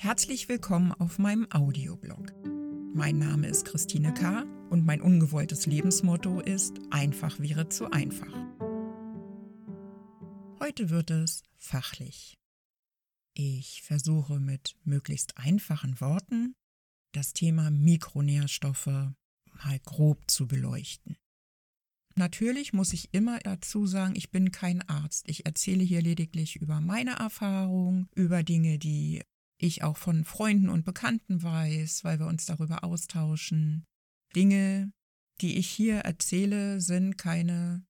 Herzlich willkommen auf meinem Audioblog. Mein Name ist Christine K. und mein ungewolltes Lebensmotto ist Einfach wäre zu einfach. Heute wird es fachlich. Ich versuche mit möglichst einfachen Worten das Thema Mikronährstoffe mal grob zu beleuchten. Natürlich muss ich immer dazu sagen, ich bin kein Arzt. Ich erzähle hier lediglich über meine Erfahrung, über Dinge, die ich auch von Freunden und Bekannten weiß, weil wir uns darüber austauschen. Dinge, die ich hier erzähle, sind keine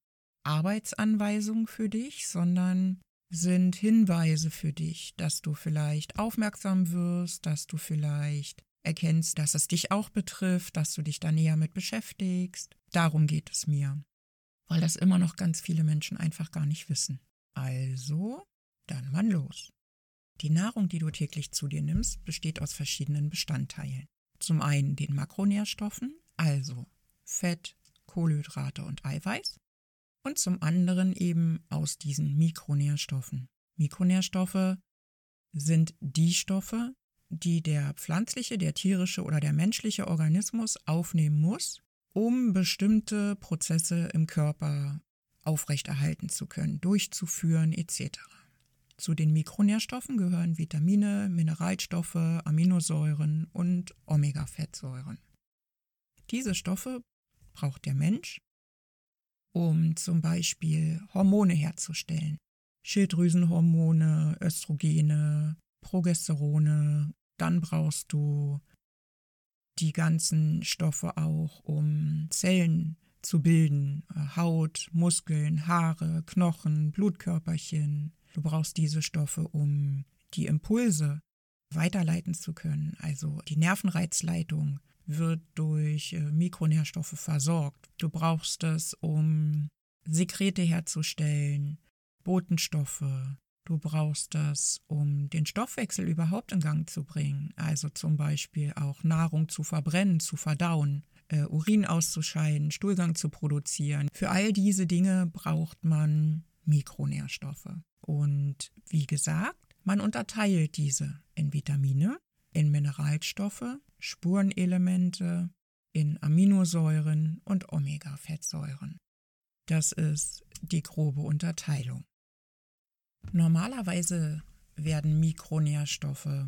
Arbeitsanweisung für dich, sondern sind Hinweise für dich, dass du vielleicht aufmerksam wirst, dass du vielleicht erkennst, dass es dich auch betrifft, dass du dich da näher mit beschäftigst. Darum geht es mir, weil das immer noch ganz viele Menschen einfach gar nicht wissen. Also, dann mal los. Die Nahrung, die du täglich zu dir nimmst, besteht aus verschiedenen Bestandteilen. Zum einen den Makronährstoffen, also Fett, Kohlenhydrate und Eiweiß, und zum anderen eben aus diesen Mikronährstoffen. Mikronährstoffe sind die Stoffe, die der pflanzliche, der tierische oder der menschliche Organismus aufnehmen muss, um bestimmte Prozesse im Körper aufrechterhalten zu können, durchzuführen etc. Zu den Mikronährstoffen gehören Vitamine, Mineralstoffe, Aminosäuren und Omega-Fettsäuren. Diese Stoffe braucht der Mensch, um zum Beispiel Hormone herzustellen. Schilddrüsenhormone, Östrogene, Progesterone. Dann brauchst du die ganzen Stoffe auch, um Zellen zu bilden. Haut, Muskeln, Haare, Knochen, Blutkörperchen, Du brauchst diese Stoffe, um die Impulse weiterleiten zu können. Also die Nervenreizleitung wird durch äh, Mikronährstoffe versorgt. Du brauchst es, um Sekrete herzustellen, Botenstoffe. Du brauchst das, um den Stoffwechsel überhaupt in Gang zu bringen. Also zum Beispiel auch Nahrung zu verbrennen, zu verdauen, äh, Urin auszuscheiden, Stuhlgang zu produzieren. Für all diese Dinge braucht man Mikronährstoffe. Und wie gesagt, man unterteilt diese in Vitamine, in Mineralstoffe, Spurenelemente, in Aminosäuren und Omega-Fettsäuren. Das ist die grobe Unterteilung. Normalerweise werden Mikronährstoffe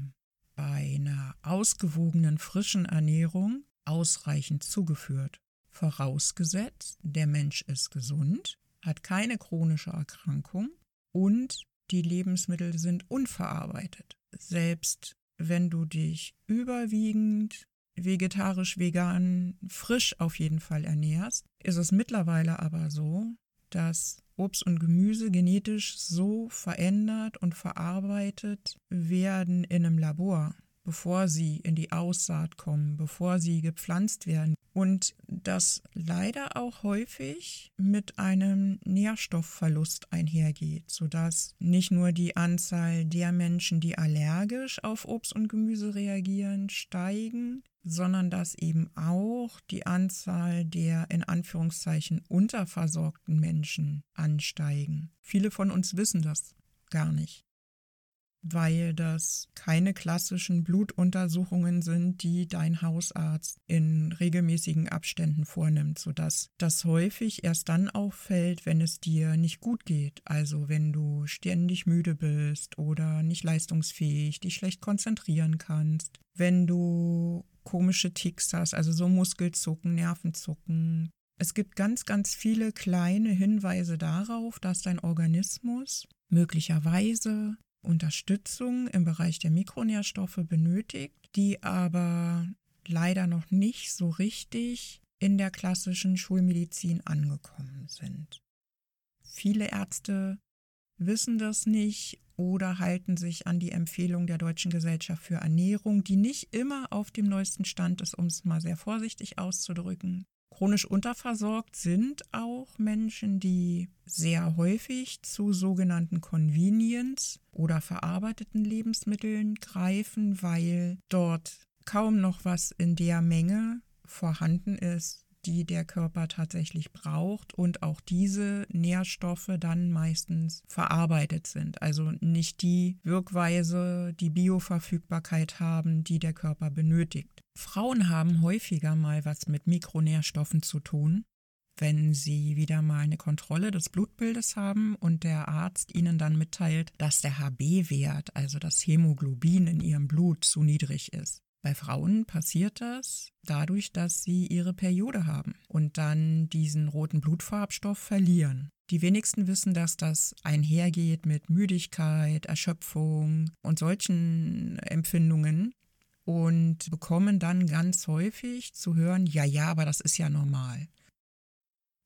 bei einer ausgewogenen frischen Ernährung ausreichend zugeführt, vorausgesetzt, der Mensch ist gesund hat keine chronische Erkrankung und die Lebensmittel sind unverarbeitet. Selbst wenn du dich überwiegend vegetarisch, vegan, frisch auf jeden Fall ernährst, ist es mittlerweile aber so, dass Obst und Gemüse genetisch so verändert und verarbeitet werden in einem Labor, bevor sie in die Aussaat kommen, bevor sie gepflanzt werden. Und das leider auch häufig mit einem Nährstoffverlust einhergeht, sodass nicht nur die Anzahl der Menschen, die allergisch auf Obst und Gemüse reagieren, steigen, sondern dass eben auch die Anzahl der in Anführungszeichen unterversorgten Menschen ansteigen. Viele von uns wissen das gar nicht weil das keine klassischen Blutuntersuchungen sind, die dein Hausarzt in regelmäßigen Abständen vornimmt, sodass das häufig erst dann auffällt, wenn es dir nicht gut geht. Also wenn du ständig müde bist oder nicht leistungsfähig, dich schlecht konzentrieren kannst, wenn du komische Ticks hast, also so Muskelzucken, Nervenzucken. Es gibt ganz, ganz viele kleine Hinweise darauf, dass dein Organismus möglicherweise Unterstützung im Bereich der Mikronährstoffe benötigt, die aber leider noch nicht so richtig in der klassischen Schulmedizin angekommen sind. Viele Ärzte wissen das nicht oder halten sich an die Empfehlung der Deutschen Gesellschaft für Ernährung, die nicht immer auf dem neuesten Stand ist, um es mal sehr vorsichtig auszudrücken. Chronisch unterversorgt sind auch Menschen, die sehr häufig zu sogenannten Convenience oder verarbeiteten Lebensmitteln greifen, weil dort kaum noch was in der Menge vorhanden ist, die der Körper tatsächlich braucht und auch diese Nährstoffe dann meistens verarbeitet sind. Also nicht die Wirkweise, die Bioverfügbarkeit haben, die der Körper benötigt. Frauen haben häufiger mal was mit Mikronährstoffen zu tun wenn Sie wieder mal eine Kontrolle des Blutbildes haben und der Arzt Ihnen dann mitteilt, dass der HB-Wert, also das Hämoglobin in Ihrem Blut, zu niedrig ist. Bei Frauen passiert das dadurch, dass sie ihre Periode haben und dann diesen roten Blutfarbstoff verlieren. Die wenigsten wissen, dass das einhergeht mit Müdigkeit, Erschöpfung und solchen Empfindungen und bekommen dann ganz häufig zu hören, ja, ja, aber das ist ja normal.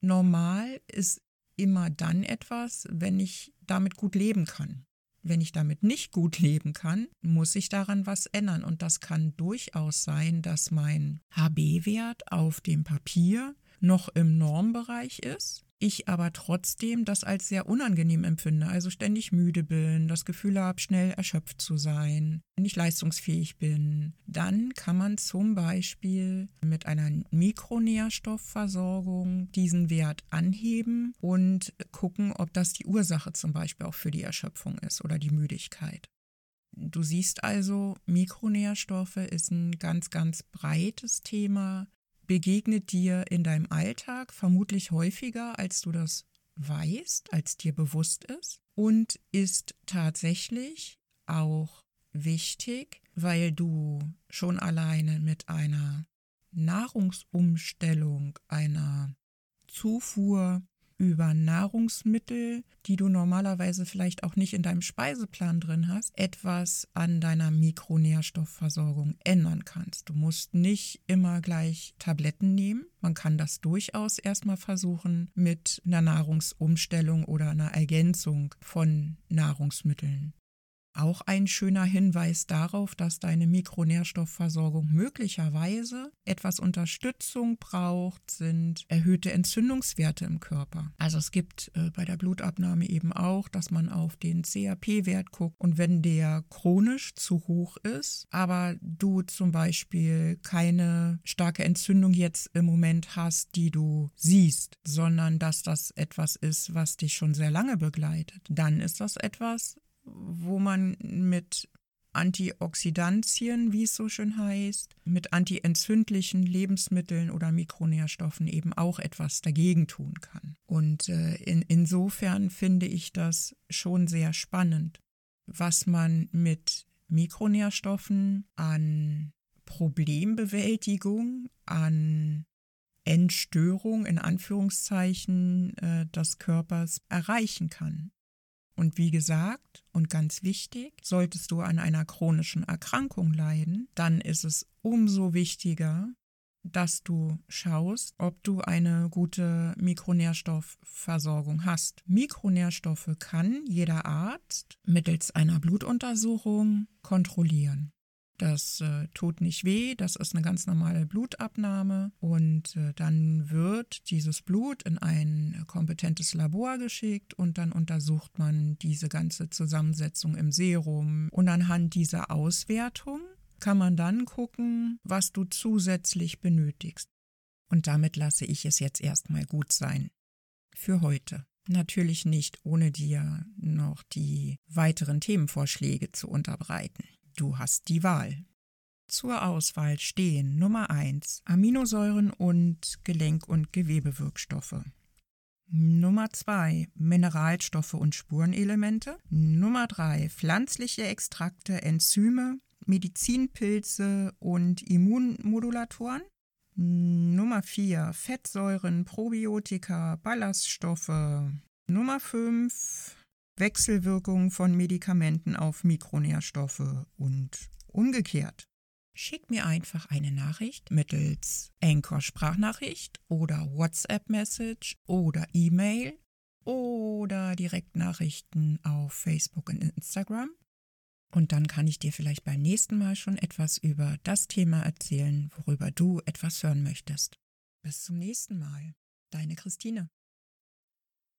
Normal ist immer dann etwas, wenn ich damit gut leben kann. Wenn ich damit nicht gut leben kann, muss ich daran was ändern. Und das kann durchaus sein, dass mein HB-Wert auf dem Papier noch im Normbereich ist ich aber trotzdem das als sehr unangenehm empfinde, also ständig müde bin, das Gefühl habe, schnell erschöpft zu sein, nicht leistungsfähig bin, dann kann man zum Beispiel mit einer Mikronährstoffversorgung diesen Wert anheben und gucken, ob das die Ursache zum Beispiel auch für die Erschöpfung ist oder die Müdigkeit. Du siehst also, Mikronährstoffe ist ein ganz, ganz breites Thema, begegnet dir in deinem Alltag vermutlich häufiger, als du das weißt, als dir bewusst ist. Und ist tatsächlich auch wichtig, weil du schon alleine mit einer Nahrungsumstellung, einer Zufuhr über Nahrungsmittel, die du normalerweise vielleicht auch nicht in deinem Speiseplan drin hast, etwas an deiner Mikronährstoffversorgung ändern kannst. Du musst nicht immer gleich Tabletten nehmen. Man kann das durchaus erstmal versuchen mit einer Nahrungsumstellung oder einer Ergänzung von Nahrungsmitteln. Auch ein schöner Hinweis darauf, dass deine Mikronährstoffversorgung möglicherweise etwas Unterstützung braucht, sind erhöhte Entzündungswerte im Körper. Also es gibt äh, bei der Blutabnahme eben auch, dass man auf den CRP-Wert guckt und wenn der chronisch zu hoch ist, aber du zum Beispiel keine starke Entzündung jetzt im Moment hast, die du siehst, sondern dass das etwas ist, was dich schon sehr lange begleitet, dann ist das etwas, wo man mit Antioxidantien, wie es so schön heißt, mit antientzündlichen Lebensmitteln oder Mikronährstoffen eben auch etwas dagegen tun kann. Und äh, in, insofern finde ich das schon sehr spannend, was man mit Mikronährstoffen an Problembewältigung, an Entstörung in Anführungszeichen äh, des Körpers erreichen kann. Und wie gesagt und ganz wichtig, solltest du an einer chronischen Erkrankung leiden, dann ist es umso wichtiger, dass du schaust, ob du eine gute Mikronährstoffversorgung hast. Mikronährstoffe kann jeder Arzt mittels einer Blutuntersuchung kontrollieren. Das äh, tut nicht weh, das ist eine ganz normale Blutabnahme und äh, dann wird dieses Blut in ein kompetentes Labor geschickt und dann untersucht man diese ganze Zusammensetzung im Serum und anhand dieser Auswertung kann man dann gucken, was du zusätzlich benötigst. Und damit lasse ich es jetzt erstmal gut sein. Für heute. Natürlich nicht, ohne dir noch die weiteren Themenvorschläge zu unterbreiten. Du hast die Wahl. Zur Auswahl stehen Nummer 1 Aminosäuren und Gelenk- und Gewebewirkstoffe. Nummer 2 Mineralstoffe und Spurenelemente. Nummer 3 pflanzliche Extrakte, Enzyme, Medizinpilze und Immunmodulatoren. Nummer 4 Fettsäuren, Probiotika, Ballaststoffe. Nummer 5 Wechselwirkung von Medikamenten auf Mikronährstoffe und umgekehrt. Schick mir einfach eine Nachricht mittels Anchor Sprachnachricht oder WhatsApp Message oder E-Mail oder Direktnachrichten auf Facebook und Instagram. Und dann kann ich dir vielleicht beim nächsten Mal schon etwas über das Thema erzählen, worüber du etwas hören möchtest. Bis zum nächsten Mal. Deine Christine.